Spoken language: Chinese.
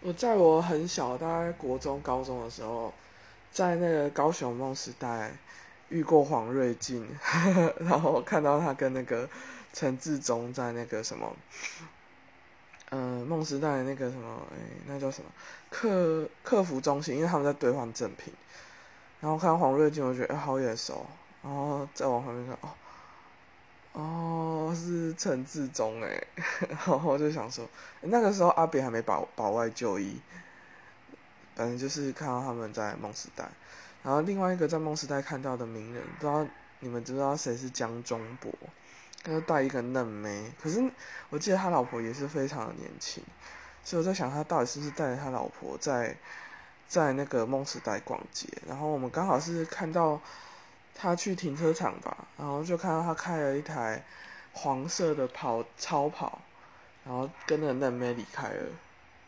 我在我很小，大概国中、高中的时候，在那个高雄梦时代遇过黄瑞进，然后看到他跟那个陈志忠在那个什么，嗯，梦时代那个什么，哎，那叫什么客客服中心，因为他们在兑换赠品，然后看到黄瑞进，我觉得好眼熟，然后再往旁边看，哦。是陈志忠哎，然后我就想说，那个时候阿扁还没保保外就医，反正就是看到他们在梦时代，然后另外一个在梦时代看到的名人，不知道你们知道谁是江中博，他就带一个嫩妹，可是我记得他老婆也是非常的年轻，所以我在想他到底是不是带着他老婆在在那个梦时代逛街，然后我们刚好是看到。他去停车场吧，然后就看到他开了一台黄色的跑超跑，然后跟着嫩妹离开了。